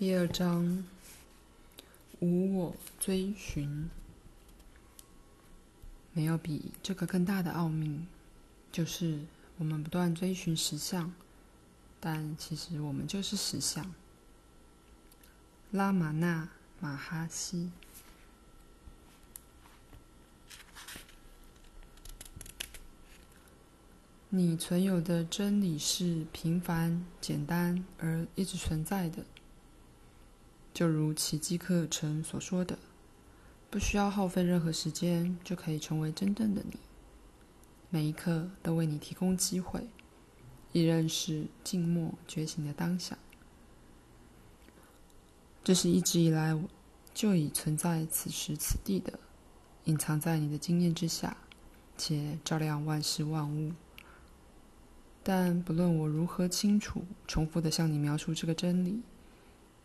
第二章，无我追寻，没有比这个更大的奥秘，就是我们不断追寻实相，但其实我们就是实相。拉玛那马哈西，你存有的真理是平凡、简单而一直存在的。就如奇迹课程所说的，不需要耗费任何时间就可以成为真正的你。每一刻都为你提供机会，以认识静默觉醒的当下。这是一直以来就已存在此时此地的，隐藏在你的经验之下，且照亮万事万物。但不论我如何清楚、重复的向你描述这个真理。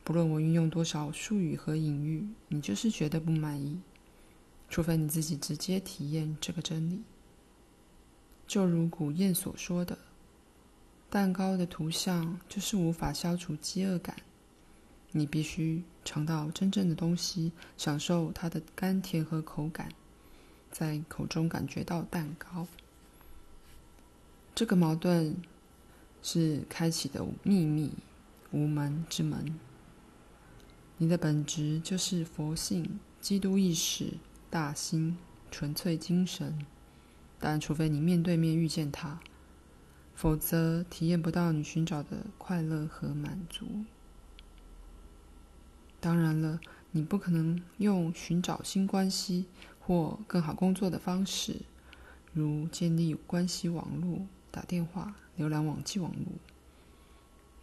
不论我运用多少术语和隐喻，你就是觉得不满意，除非你自己直接体验这个真理。就如古谚所说的：“蛋糕的图像就是无法消除饥饿感，你必须尝到真正的东西，享受它的甘甜和口感，在口中感觉到蛋糕。”这个矛盾是开启的秘密，无门之门。你的本质就是佛性、基督意识、大心、纯粹精神，但除非你面对面遇见它，否则体验不到你寻找的快乐和满足。当然了，你不可能用寻找新关系或更好工作的方式，如建立关系网络、打电话、浏览网际网络，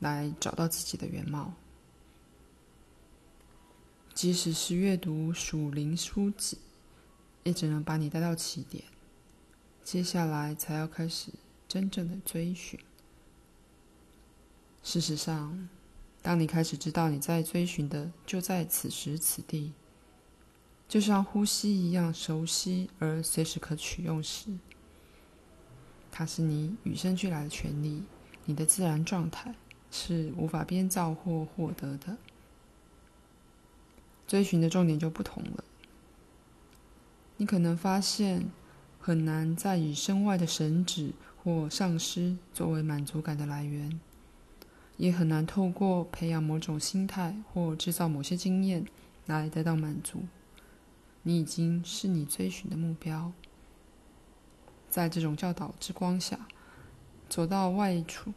来找到自己的原貌。即使是阅读属灵书籍，也只能把你带到起点。接下来才要开始真正的追寻。事实上，当你开始知道你在追寻的就在此时此地，就像呼吸一样熟悉而随时可取用时，它是你与生俱来的权利，你的自然状态，是无法编造或获得的。追寻的重点就不同了。你可能发现很难再以身外的神旨或上师作为满足感的来源，也很难透过培养某种心态或制造某些经验来得到满足。你已经是你追寻的目标。在这种教导之光下，走到外处，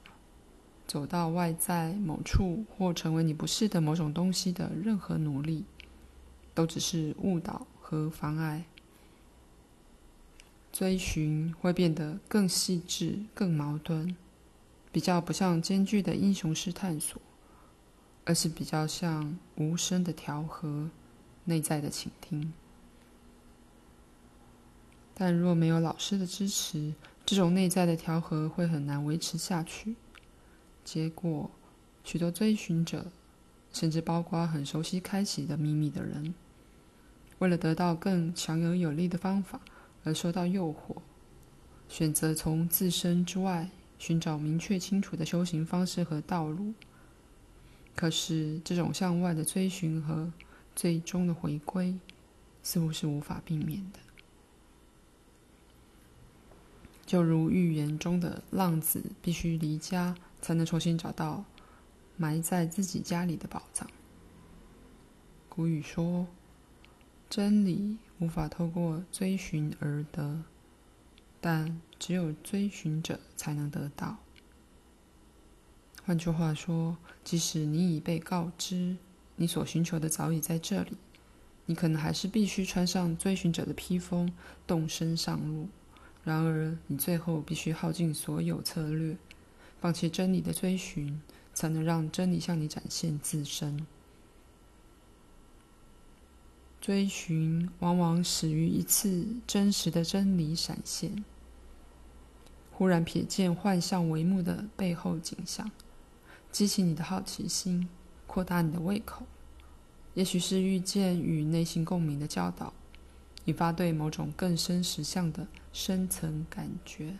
走到外在某处，或成为你不是的某种东西的任何努力。都只是误导和妨碍。追寻会变得更细致、更矛盾，比较不像艰巨的英雄式探索，而是比较像无声的调和、内在的倾听。但若没有老师的支持，这种内在的调和会很难维持下去。结果，许多追寻者，甚至包括很熟悉开启的秘密的人，为了得到更强而有力的方法而受到诱惑，选择从自身之外寻找明确清楚的修行方式和道路。可是，这种向外的追寻和最终的回归，似乎是无法避免的。就如寓言中的浪子必须离家，才能重新找到埋在自己家里的宝藏。古语说。真理无法透过追寻而得，但只有追寻者才能得到。换句话说，即使你已被告知你所寻求的早已在这里，你可能还是必须穿上追寻者的披风，动身上路。然而，你最后必须耗尽所有策略，放弃真理的追寻，才能让真理向你展现自身。追寻往往始于一次真实的真理闪现，忽然瞥见幻象帷幕的背后景象，激起你的好奇心，扩大你的胃口。也许是遇见与内心共鸣的教导，引发对某种更深实相的深层感觉，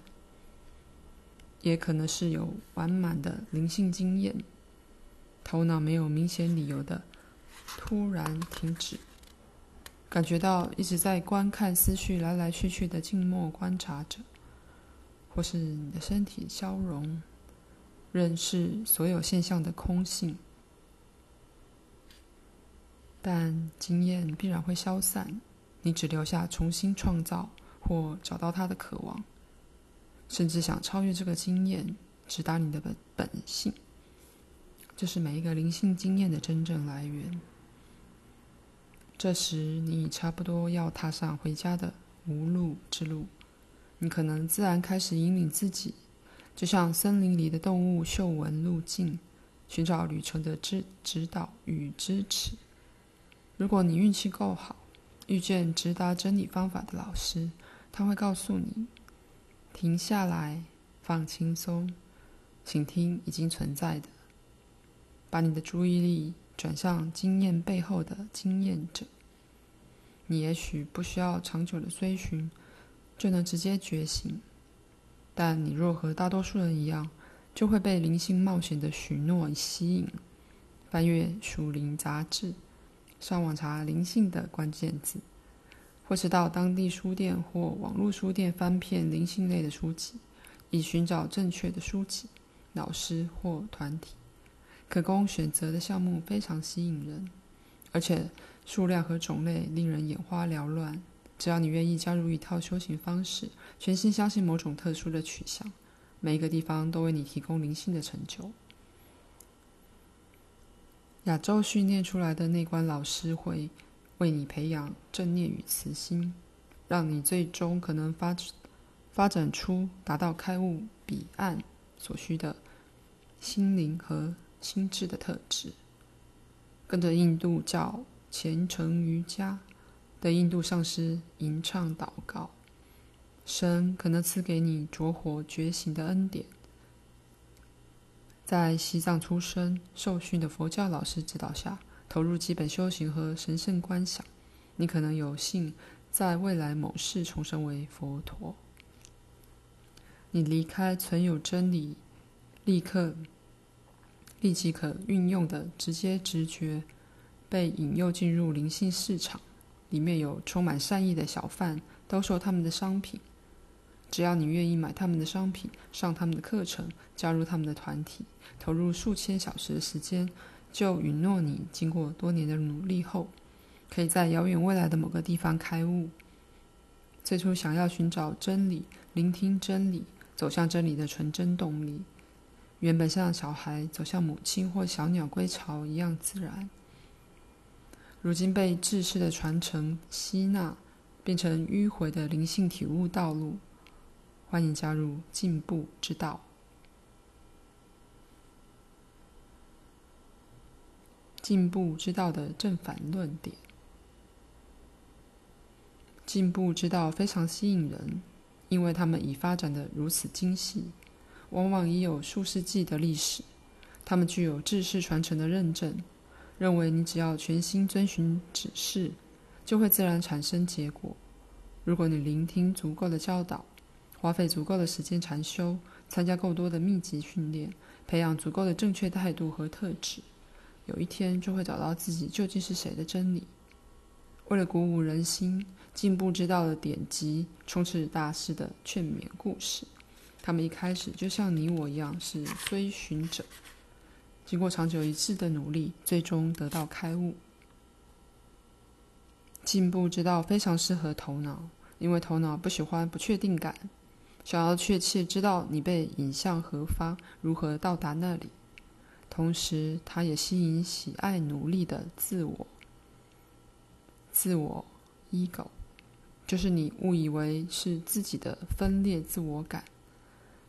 也可能是有完满的灵性经验，头脑没有明显理由的突然停止，感觉到一直在观看思绪来来去去的静默观察者，或是你的身体消融，认识所有现象的空性。但经验必然会消散，你只留下重新创造或找到它的渴望，甚至想超越这个经验，直达你的本本性。这是每一个灵性经验的真正来源。这时，你已差不多要踏上回家的无路之路。你可能自然开始引领自己，就像森林里的动物嗅闻路径，寻找旅程的指指导与支持。如果你运气够好，遇见直达真理方法的老师，他会告诉你：停下来，放轻松，请听已经存在的。把你的注意力转向经验背后的经验者。你也许不需要长久的追寻，就能直接觉醒。但你若和大多数人一样，就会被灵性冒险的许诺吸引，翻阅属灵杂志，上网查灵性的关键字，或是到当地书店或网络书店翻遍灵性类的书籍，以寻找正确的书籍、老师或团体。可供选择的项目非常吸引人，而且数量和种类令人眼花缭乱。只要你愿意加入一套修行方式，全心相信某种特殊的取向，每一个地方都为你提供灵性的成就。亚洲训练出来的内观老师会为你培养正念与慈心，让你最终可能发发展出达到开悟彼岸所需的心灵和。心智的特质，跟着印度教虔诚瑜伽的印度上师吟唱祷告，神可能赐给你着火觉醒的恩典。在西藏出生受训的佛教老师指导下，投入基本修行和神圣观想，你可能有幸在未来某世重生为佛陀。你离开存有真理，立刻。立即可运用的直接直觉，被引诱进入灵性市场，里面有充满善意的小贩兜售他们的商品。只要你愿意买他们的商品，上他们的课程，加入他们的团体，投入数千小时的时间，就允诺你经过多年的努力后，可以在遥远未来的某个地方开悟。最初想要寻找真理、聆听真理、走向真理的纯真动力。原本像小孩走向母亲或小鸟归巢一样自然，如今被知识的传承吸纳，变成迂回的灵性体悟道路。欢迎加入进步之道。进步之道的正反论点。进步之道非常吸引人，因为他们已发展的如此精细。往往已有数世纪的历史，他们具有知识传承的认证，认为你只要全心遵循指示，就会自然产生结果。如果你聆听足够的教导，花费足够的时间禅修，参加够多的密集训练，培养足够的正确态度和特质，有一天就会找到自己究竟是谁的真理。为了鼓舞人心，进步之道的典籍充斥大师的劝勉故事。他们一开始就像你我一样是追寻者，经过长久一致的努力，最终得到开悟。进步之道非常适合头脑，因为头脑不喜欢不确定感，想要确切知道你被引向何方，如何到达那里。同时，它也吸引喜爱努力的自我。自我 ego 就是你误以为是自己的分裂自我感。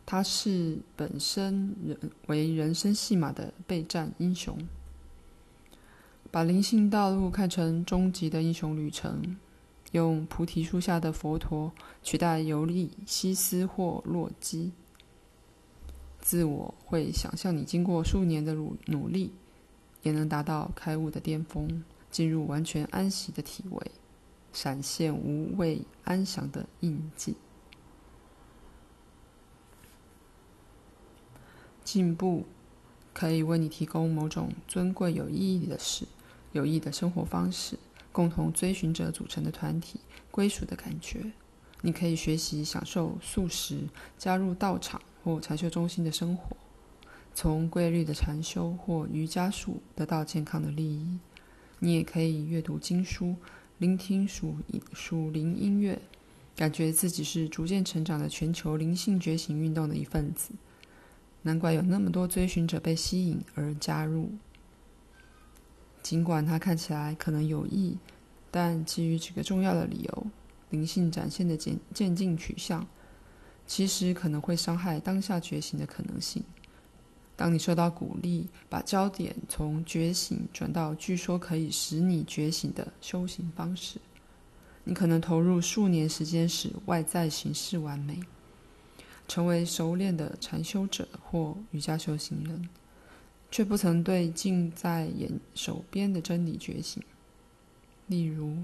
他是本身人为人生戏码的备战英雄，把灵性道路看成终极的英雄旅程，用菩提树下的佛陀取代尤利西斯或洛基。自我会想象你经过数年的努努力，也能达到开悟的巅峰，进入完全安息的体位，闪现无畏安详的印记。进步可以为你提供某种尊贵有意义的事、有益的生活方式、共同追寻者组成的团体、归属的感觉。你可以学习享受素食，加入道场或禅修中心的生活，从规律的禅修或瑜伽术得到健康的利益。你也可以阅读经书，聆听属属灵音乐，感觉自己是逐渐成长的全球灵性觉醒运动的一份子。难怪有那么多追寻者被吸引而加入。尽管它看起来可能有益，但基于几个重要的理由。灵性展现的渐渐进取向，其实可能会伤害当下觉醒的可能性。当你受到鼓励，把焦点从觉醒转到据说可以使你觉醒的修行方式，你可能投入数年时间使外在形式完美，成为熟练的禅修者或瑜伽修行人，却不曾对近在眼手边的真理觉醒。例如，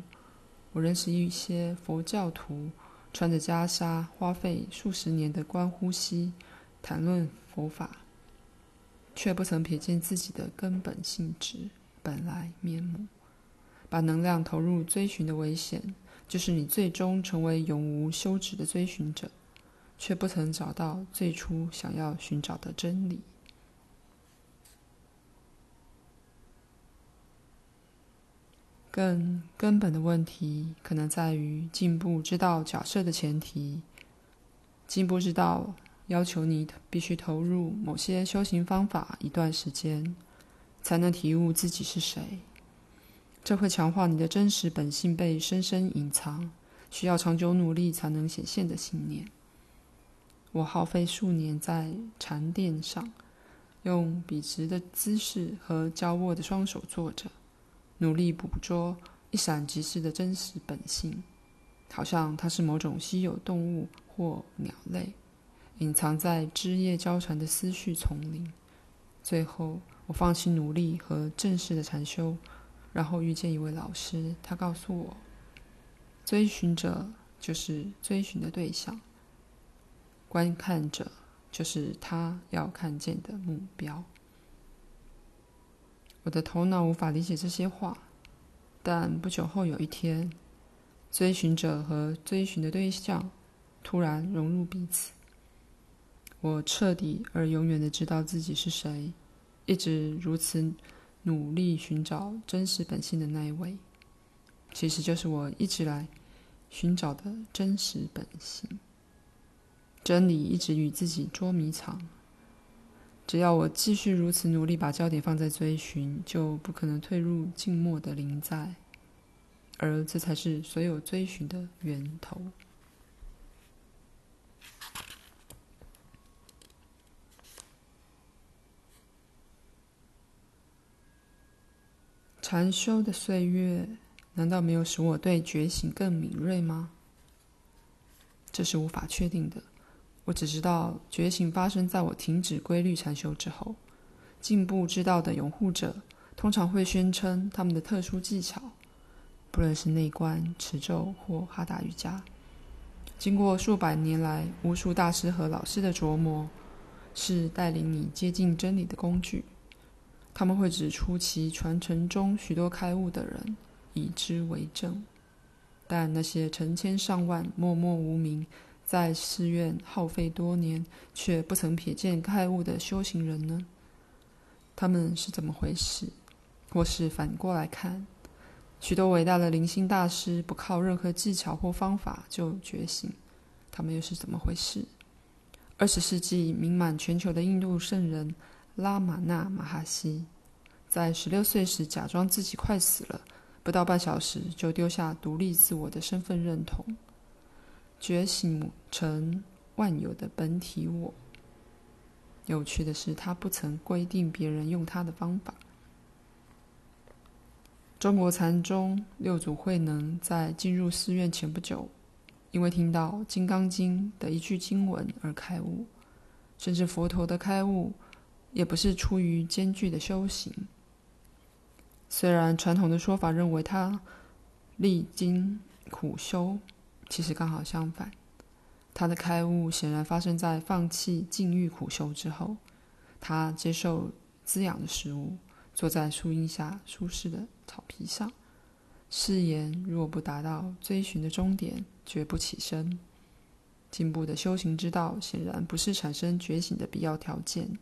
我认识一些佛教徒，穿着袈裟，花费数十年的观呼吸，谈论佛法，却不曾瞥见自己的根本性质、本来面目。把能量投入追寻的危险，就是你最终成为永无休止的追寻者，却不曾找到最初想要寻找的真理。更根本的问题，可能在于进步之道假设的前提。进步之道要求你必须投入某些修行方法一段时间，才能体悟自己是谁。这会强化你的真实本性被深深隐藏，需要长久努力才能显现的信念。我耗费数年在禅垫上，用笔直的姿势和交握的双手坐着。努力捕捉一闪即逝的真实本性，好像它是某种稀有动物或鸟类，隐藏在枝叶交缠的思绪丛林。最后，我放弃努力和正式的禅修，然后遇见一位老师，他告诉我：追寻者就是追寻的对象，观看者就是他要看见的目标。我的头脑无法理解这些话，但不久后有一天，追寻者和追寻的对象突然融入彼此。我彻底而永远的知道自己是谁，一直如此努力寻找真实本性的那一位，其实就是我一直来寻找的真实本性。真理一直与自己捉迷藏。只要我继续如此努力，把焦点放在追寻，就不可能退入静默的临在，而这才是所有追寻的源头。禅修的岁月，难道没有使我对觉醒更敏锐吗？这是无法确定的。我只知道，觉醒发生在我停止规律禅修之后。进步之道的拥护者通常会宣称他们的特殊技巧，不论是内观、持咒或哈达瑜伽，经过数百年来无数大师和老师的琢磨，是带领你接近真理的工具。他们会指出其传承中许多开悟的人，以之为证。但那些成千上万默默无名，在寺院耗费多年却不曾瞥见开悟的修行人呢？他们是怎么回事？或是反过来看，许多伟大的灵性大师不靠任何技巧或方法就觉醒，他们又是怎么回事？二十世纪名满全球的印度圣人拉玛那马哈希，在十六岁时假装自己快死了，不到半小时就丢下独立自我的身份认同。觉醒成万有的本体我。有趣的是，他不曾规定别人用他的方法。中国禅宗六祖慧能在进入寺院前不久，因为听到《金刚经》的一句经文而开悟。甚至佛陀的开悟，也不是出于艰巨的修行。虽然传统的说法认为他历经苦修。其实刚好相反，他的开悟显然发生在放弃禁欲苦修之后。他接受滋养的食物，坐在树荫下舒适的草皮上。誓言若不达到追寻的终点，绝不起身。进步的修行之道，显然不是产生觉醒的必要条件。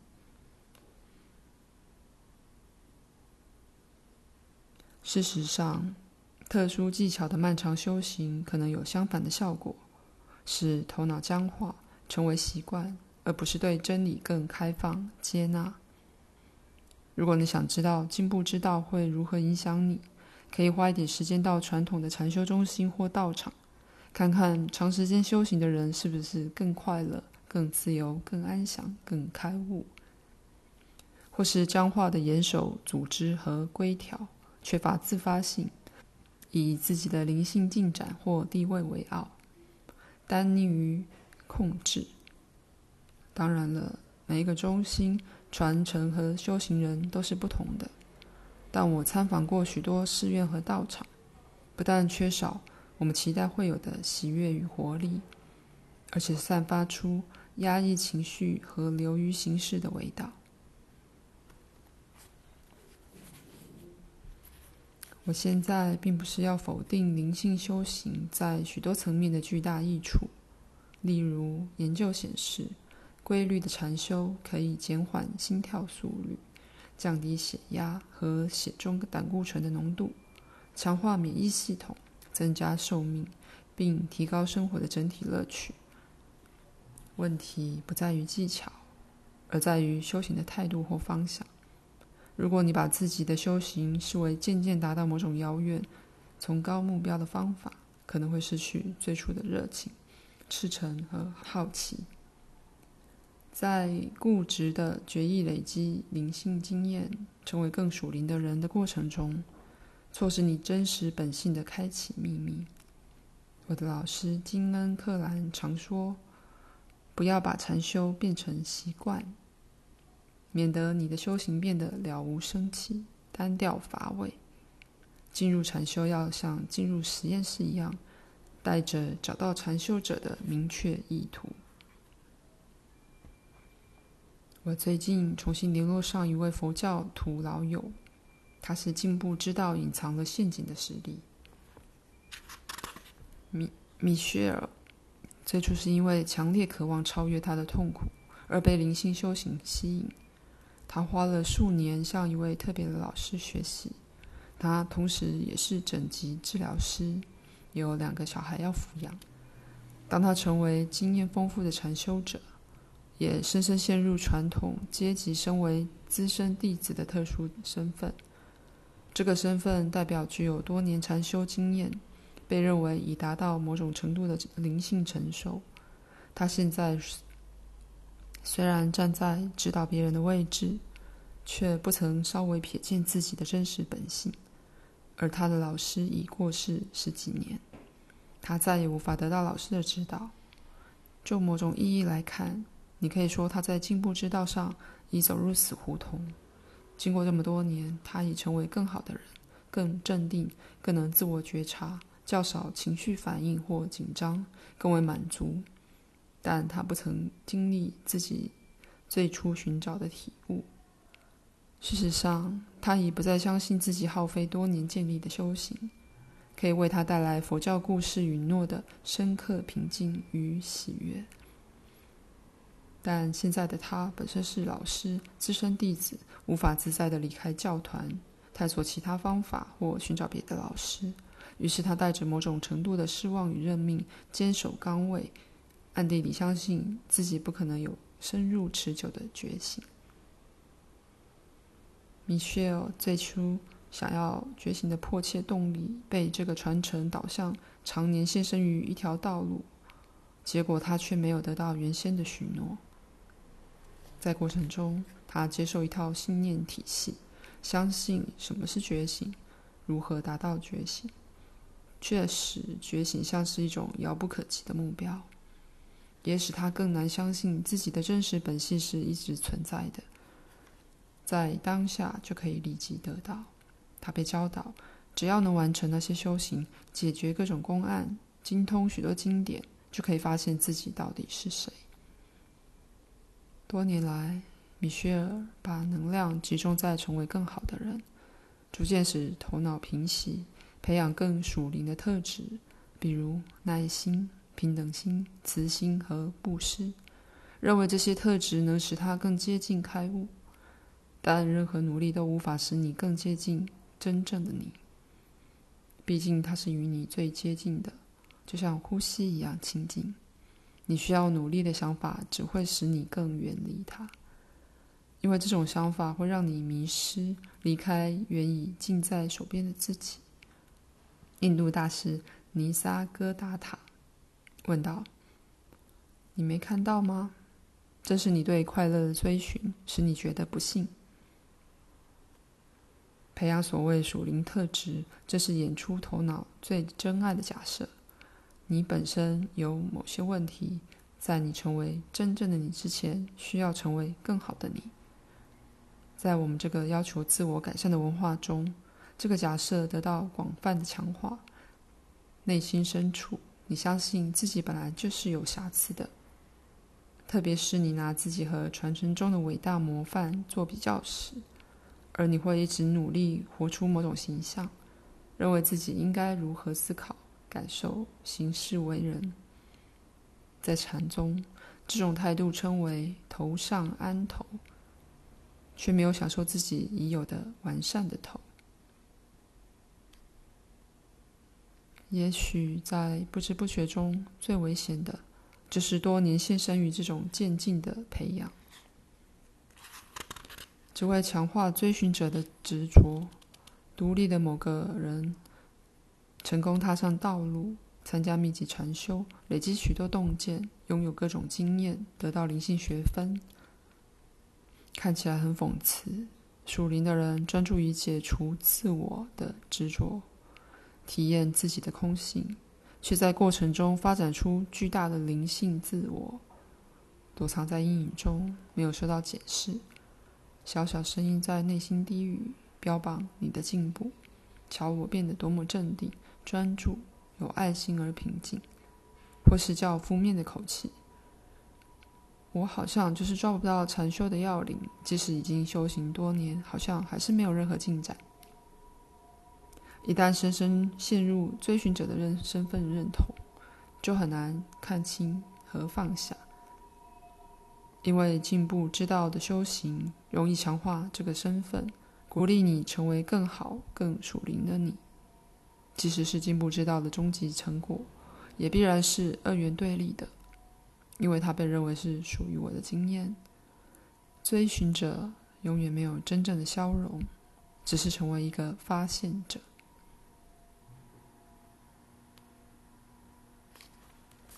事实上，特殊技巧的漫长修行可能有相反的效果，使头脑僵化，成为习惯，而不是对真理更开放、接纳。如果你想知道进步之道会如何影响你，可以花一点时间到传统的禅修中心或道场，看看长时间修行的人是不是更快乐、更自由、更安详、更开悟，或是僵化的严守组织和规条，缺乏自发性，以自己的灵性进展或地位为傲，单溺于控制。当然了，每一个中心、传承和修行人都是不同的。但我参访过许多寺院和道场，不但缺少我们期待会有的喜悦与活力，而且散发出压抑情绪和流于形式的味道。我现在并不是要否定灵性修行在许多层面的巨大益处，例如研究显示，规律的禅修可以减缓心跳速率。降低血压和血中胆固醇的浓度，强化免疫系统，增加寿命，并提高生活的整体乐趣。问题不在于技巧，而在于修行的态度或方向。如果你把自己的修行视为渐渐达到某种遥远、崇高目标的方法，可能会失去最初的热情、赤诚和好奇。在固执的决意累积灵性经验，成为更属灵的人的过程中，错失你真实本性的开启秘密。我的老师金恩·克兰常说：“不要把禅修变成习惯，免得你的修行变得了无生气、单调乏味。进入禅修要像进入实验室一样，带着找到禅修者的明确意图。”我最近重新联络上一位佛教徒老友，他是进步之道隐藏了陷阱的实例。米米歇尔最初是因为强烈渴望超越他的痛苦而被灵性修行吸引，他花了数年向一位特别的老师学习。他同时也是整级治疗师，有两个小孩要抚养。当他成为经验丰富的禅修者。也深深陷入传统阶级身为资深弟子的特殊身份。这个身份代表具有多年禅修经验，被认为已达到某种程度的灵性成熟。他现在虽然站在指导别人的位置，却不曾稍微瞥见自己的真实本性。而他的老师已过世十几年，他再也无法得到老师的指导。就某种意义来看，你可以说他在进步之道上已走入死胡同。经过这么多年，他已成为更好的人，更镇定，更能自我觉察，较少情绪反应或紧张，更为满足。但他不曾经历自己最初寻找的体悟。事实上，他已不再相信自己耗费多年建立的修行，可以为他带来佛教故事允诺的深刻平静与喜悦。但现在的他本身是老师、资深弟子，无法自在地离开教团，探索其他方法或寻找别的老师。于是他带着某种程度的失望与认命，坚守岗位，暗地里相信自己不可能有深入持久的觉醒。米歇尔最初想要觉醒的迫切动力，被这个传承导向常年献身于一条道路，结果他却没有得到原先的许诺。在过程中，他接受一套信念体系，相信什么是觉醒，如何达到觉醒。确实，觉醒像是一种遥不可及的目标，也使他更难相信自己的真实本性是一直存在的，在当下就可以立即得到。他被教导，只要能完成那些修行，解决各种公案，精通许多经典，就可以发现自己到底是谁。多年来，米歇尔把能量集中在成为更好的人，逐渐使头脑平息，培养更属灵的特质，比如耐心、平等心、慈心和布施。认为这些特质能使他更接近开悟，但任何努力都无法使你更接近真正的你。毕竟他是与你最接近的，就像呼吸一样亲近。你需要努力的想法只会使你更远离他，因为这种想法会让你迷失，离开原已近在手边的自己。印度大师尼萨戈达塔问道：“你没看到吗？”这是你对快乐的追寻，使你觉得不幸。培养所谓属灵特质，这是演出头脑最真爱的假设。你本身有某些问题，在你成为真正的你之前，需要成为更好的你。在我们这个要求自我改善的文化中，这个假设得到广泛的强化。内心深处，你相信自己本来就是有瑕疵的。特别是你拿自己和传承中的伟大模范做比较时，而你会一直努力活出某种形象，认为自己应该如何思考、感受、行事为人。在禅宗，这种态度称为“头上安头”，却没有享受自己已有的完善的头。也许在不知不觉中最危险的。就是多年献身于这种渐进的培养，只为强化追寻者的执着。独立的某个人成功踏上道路，参加密集禅修，累积许多洞见，拥有各种经验，得到灵性学分。看起来很讽刺。属灵的人专注于解除自我的执着，体验自己的空性。却在过程中发展出巨大的灵性自我，躲藏在阴影中，没有受到检视。小小声音在内心低语，标榜你的进步。瞧我变得多么镇定、专注、有爱心而平静，或是较负面的口气。我好像就是抓不到禅修的要领，即使已经修行多年，好像还是没有任何进展。一旦深深陷入追寻者的认身份认同，就很难看清和放下。因为进步之道的修行容易强化这个身份，鼓励你成为更好、更属灵的你。即使是进步之道的终极成果，也必然是二元对立的，因为它被认为是属于我的经验。追寻者永远没有真正的消融，只是成为一个发现者。